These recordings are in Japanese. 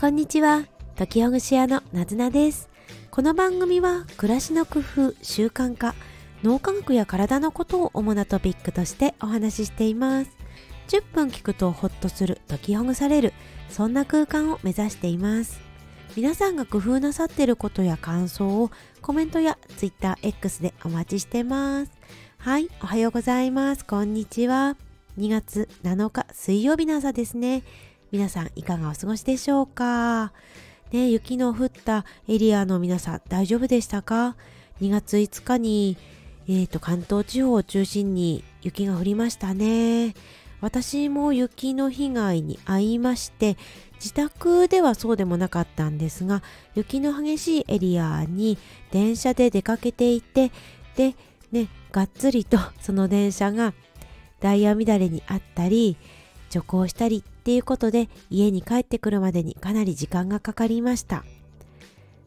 こんにちは。時ほぐし屋のなずなです。この番組は暮らしの工夫習慣化脳科学や体のことを主なトピックとしてお話ししています。10分聞くとホッとする解きほぐされるそんな空間を目指しています。皆さんが工夫なさっていることや感想をコメントや TwitterX でお待ちしてます。はいおはようございます。こんにちは。2月7日水曜日の朝ですね。皆さんいかがお過ごしでしょうか？ね、雪の降ったエリアの皆さん大丈夫でしたか ?2 月5日に、えーと、関東地方を中心に雪が降りましたね。私も雪の被害に遭いまして自宅ではそうでもなかったんですが雪の激しいエリアに電車で出かけていてでねがっつりとその電車がダイヤ乱れにあったり徐行したりっていうことで家に帰ってくるまでにかなり時間がかかりました。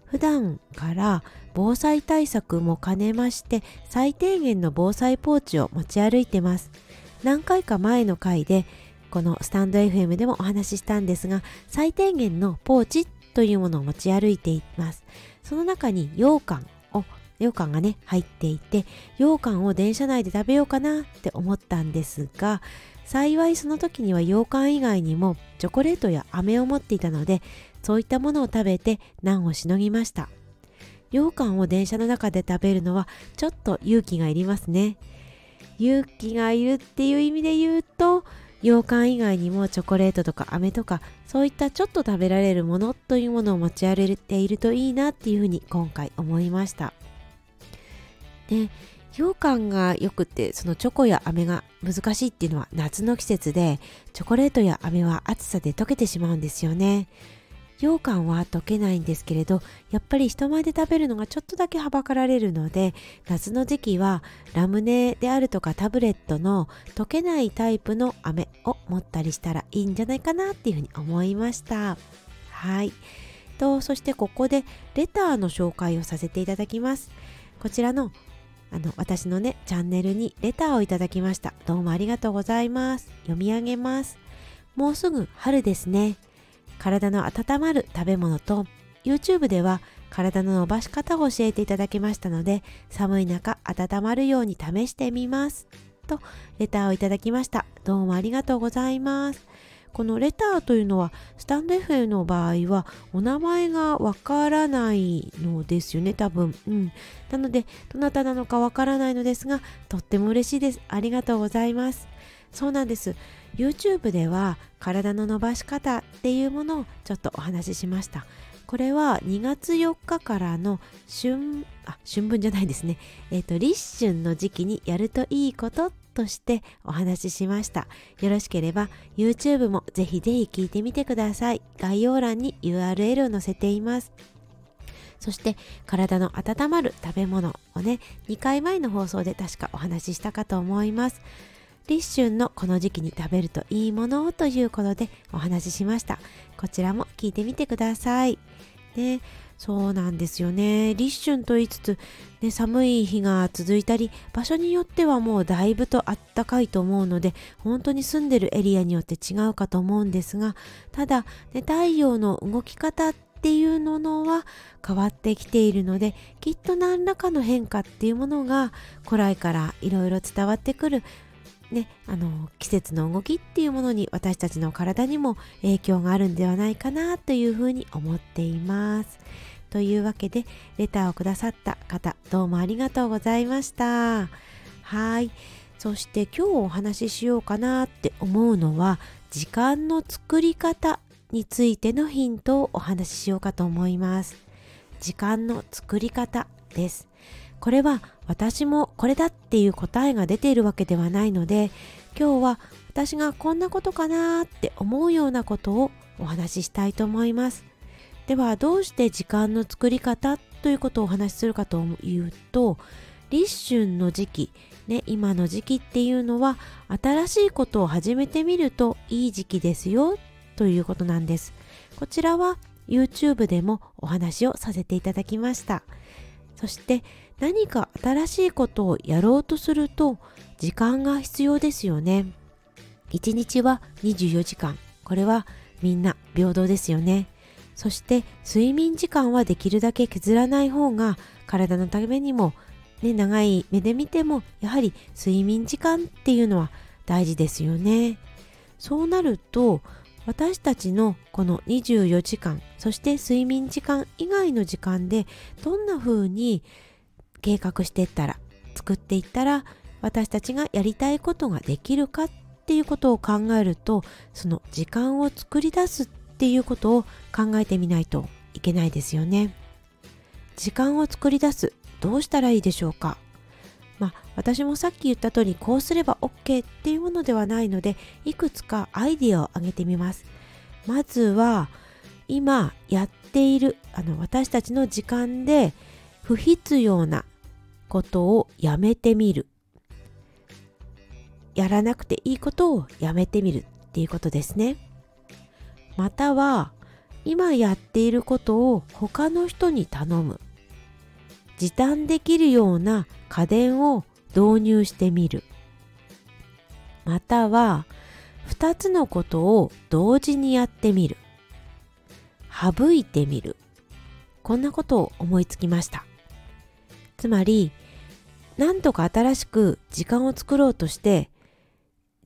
普段から防災対策も兼ねまして最低限の防災ポーチを持ち歩いてます。何回か前の回でこのスタンド FM でもお話ししたんですが最低限のポーチというものを持ち歩いています。その中に羊羹羊羹がね入っていて羊羹を電車内で食べようかなって思ったんですが幸いその時には羊羹以外にもチョコレートや飴を持っていたのでそういったものを食べて難をしのぎました。羊羹を電車の中で食べるのはちょっと勇気がいりますね。勇気がいるっていう意味で言うと羊羹以外にもチョコレートとか飴とかそういったちょっと食べられるものというものを持ち歩いているといいなっていうふうに今回思いました。で羊羹がよくってそのチョコや飴が難しいっていうのは夏の季節でチョコレートや飴は暑さで溶けてしまうんですよね。羊羹は溶けないんですけれどやっぱり人前で食べるのがちょっとだけはばかられるので夏の時期はラムネであるとかタブレットの溶けないタイプの飴を持ったりしたらいいんじゃないかなっていうふうに思いました。はい。とそしてここでレターの紹介をさせていただきます。こちらのあの私のねチャンネルにレターをいただきました。どうもありがとうございます。読み上げます。もうすぐ春ですね。体の温まる食べ物と YouTube では体の伸ばし方を教えていただきましたので寒い中温まるように試してみます。とレターをいただきました。どうもありがとうございます。このレターというのはスタンド FM の場合はお名前がわからないのですよね多分、うん、なのでどなたなのかわからないのですがとっても嬉しいです。ありがとうございます。そうなんです。YouTube では体の伸ばし方っていうものをちょっとお話ししました。これは2月4日からの春あ春分じゃないですね。えっ、ー、と立春の時期にやるといいことっとしてお話ししました。よろしければ YouTube もぜひぜひ聞いてみてください。概要欄に URL を載せています。そして体の温まる食べ物をね、2回前の放送で確かお話ししたかと思います。立春のこの時期に食べるといいものということでお話ししました。こちらも聞いてみてください。ね、そうなんですよね。立春と言いつつ、ね、寒い日が続いたり、場所によってはもうだいぶとあったかいと思うので、本当に住んでるエリアによって違うかと思うんですが、ただ、ね、太陽の動き方っていうものは変わってきているので、きっと何らかの変化っていうものが古来からいろいろ伝わってくるね、あの季節の動きっていうものに私たちの体にも影響があるんではないかなというふうに思っています。というわけでレターをくださった方どうもありがとうございました。はい。そして今日お話ししようかなって思うのは時間の作り方についてのヒントをお話ししようかと思います。時間の作り方です。これは私もこれだっていう答えが出ているわけではないので今日は私がこんなことかなって思うようなことをお話ししたいと思います。ではどうして時間の作り方ということをお話しするかというと立春の時期、ね、今の時期っていうのは新しいことを始めてみるといい時期ですよということなんです。こちらは YouTube でもお話をさせていただきました。そして何か新しいことをやろうとすると時間が必要ですよね。1日は24時間。これはみんな平等ですよね。そして睡眠時間はできるだけ削らない方が体のためにも、ね、長い目で見てもやはり睡眠時間っていうのは大事ですよね。そうなると私たちのこの24時間そして睡眠時間以外の時間でどんな風に計画していったら作っていったら私たちがやりたいことができるかっていうことを考えるとその時間を作り出すってっていうことを考えてみないといけないですよね。時間を作り出すどうしたらいいでしょうかまあ私もさっき言った通りこうすれば OK っていうものではないのでいくつかアイディアを挙げてみます。まずは今やっているあの私たちの時間で不必要なことをやめてみるやらなくていいことをやめてみるっていうことですね。または今やっていることを他の人に頼む。時短できるような家電を導入してみる。または2つのことを同時にやってみる。省いてみる。こんなことを思いつきました。つまり何とか新しく時間を作ろうとして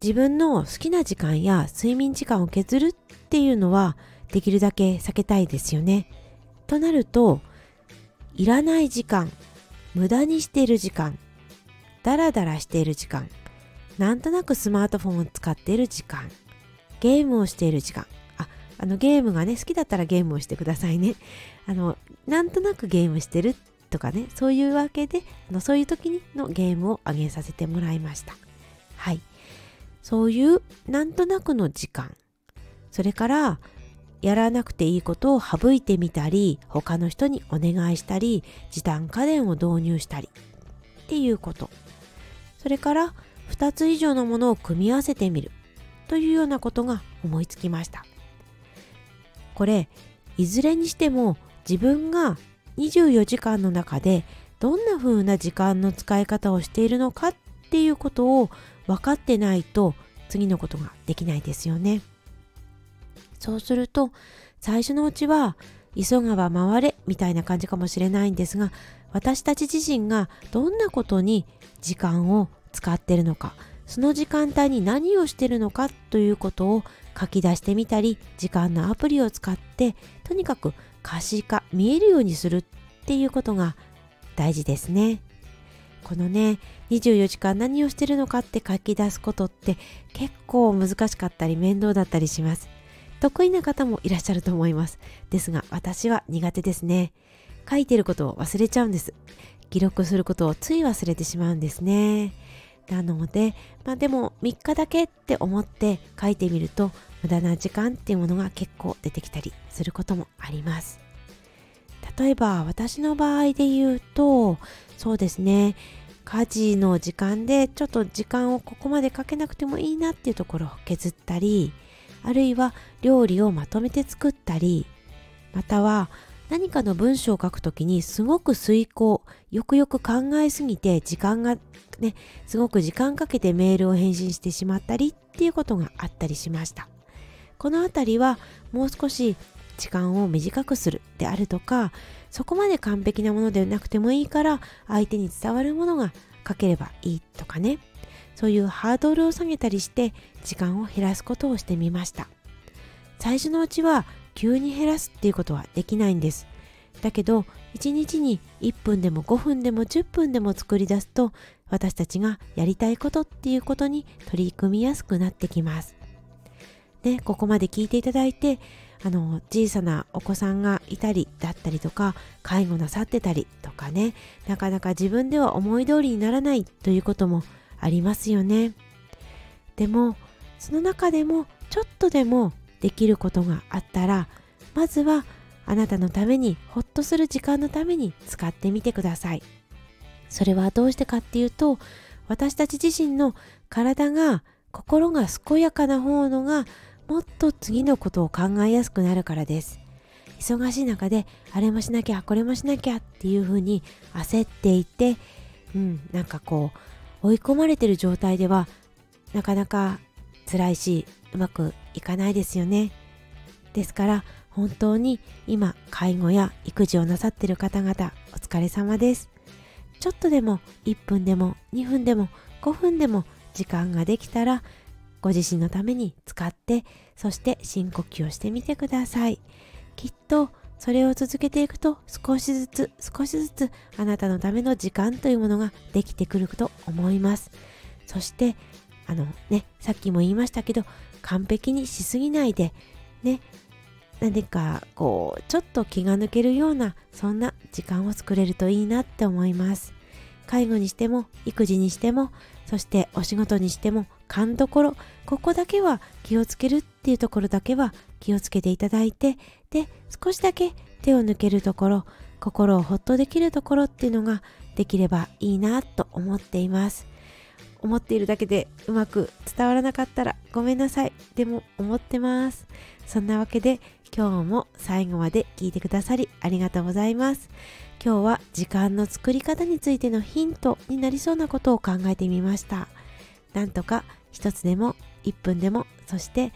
自分の好きな時間や睡眠時間を削るっていうのはできるだけ避けたいですよね。となるといらない時間無駄にしている時間ダラダラしている時間なんとなくスマートフォンを使っている時間ゲームをしている時間ああのゲームがね好きだったらゲームをしてくださいね。あのなんとなくゲームしてるとかねそういうわけであのそういう時にのゲームをあげさせてもらいました。はい。そういうなんとなくの時間それからやらなくていいことを省いてみたり他の人にお願いしたり時短家電を導入したりっていうこと。それから2つ以上のものを組み合わせてみる。というようなことが思いつきました。これいずれにしても自分が24時間の中でどんな風な時間の使い方をしているのかっていうことを分かってないと次のことができないですよね。そうすると最初のうちは急がば回れみたいな感じかもしれないんですが私たち自身がどんなことに時間を使ってるのかその時間帯に何をしてるのかということを書き出してみたり時間のアプリを使ってとにかく可視化見えるようにするっていうことが大事ですね。このね24時間何をしてるのかって書き出すことって結構難しかったり面倒だったりします得意な方もいらっしゃると思います。ですが私は苦手ですね。書いてることを忘れちゃうんです。記録することをつい忘れてしまうんですね。なのでまあでも3日だけって思って書いてみると無駄な時間っていうものが結構出てきたりすることもあります。例えば私の場合で言うとそうですね。家事の時間でちょっと時間をここまでかけなくてもいいなっていうところを削ったりあるいは料理をまとめて作ったりまたは何かの文章を書くときにすごく遂行よくよく考えすぎて時間がねすごく時間かけてメールを返信してしまったりっていうことがあったりしました。このあたりはもう少し時間を短くするであるとかそこまで完璧なものでなくてもいいから相手に伝わるものが書ければいいとかね。そういうハードルを下げたりして時間を減らすことをしてみました。最初のうちは急に減らすっていうことはできないんです。だけど1日に1分でも5分でも10分でも作り出すと私たちがやりたいことっていうことに取り組みやすくなってきます。ね、ここまで聞いていただいてあの小さなお子さんがいたりだったりとか介護なさってたりとかねなかなか自分では思い通りにならないということもありますよね。でもその中でもちょっとでもできることがあったらまずはあなたのためにほっとする時間のために使ってみてください。それはどうしてかっていうと私たち自身の体が心が健やかな方のがもっと次のことを考えやすくなるからです。忙しい中であれもしなきゃこれもしなきゃっていうふうに焦っていてうんなんかこう追い込まれてる状態ではなかなか辛いしうまくいかないですよね。ですから本当に今介護や育児をなさってる方々お疲れ様です。ちょっとでも1分でも2分でも5分でも時間ができたらご自身のために使ってそして深呼吸をしてみてください。きっとそれを続けていくと少しずつ少しずつあなたのための時間というものができてくると思います。そしてあのねさっきも言いましたけど完璧にしすぎないでね何かこうちょっと気が抜けるようなそんな時間を作れるといいなって思います。介護にしても育児にしてもそしてお仕事にしても勘どころここだけは気をつけるっっていうところだけは気をつけていただいてで少しだけ手を抜けるところ心をほっとできるところっていうのができればいいなと思っています。思っているだけでうまく伝わらなかったらごめんなさい。でも思ってます。そんなわけで今日も最後まで聞いてくださりありがとうございます。今日は時間の作り方についてのヒントになりそうなことを考えてみました。なんとか一つでも1分でもそして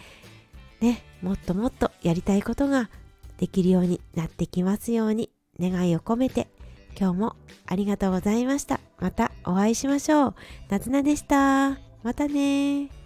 ねもっともっとやりたいことができるようになってきますように願いを込めて今日もありがとうございました。またお会いしましょう。なつなでした。またね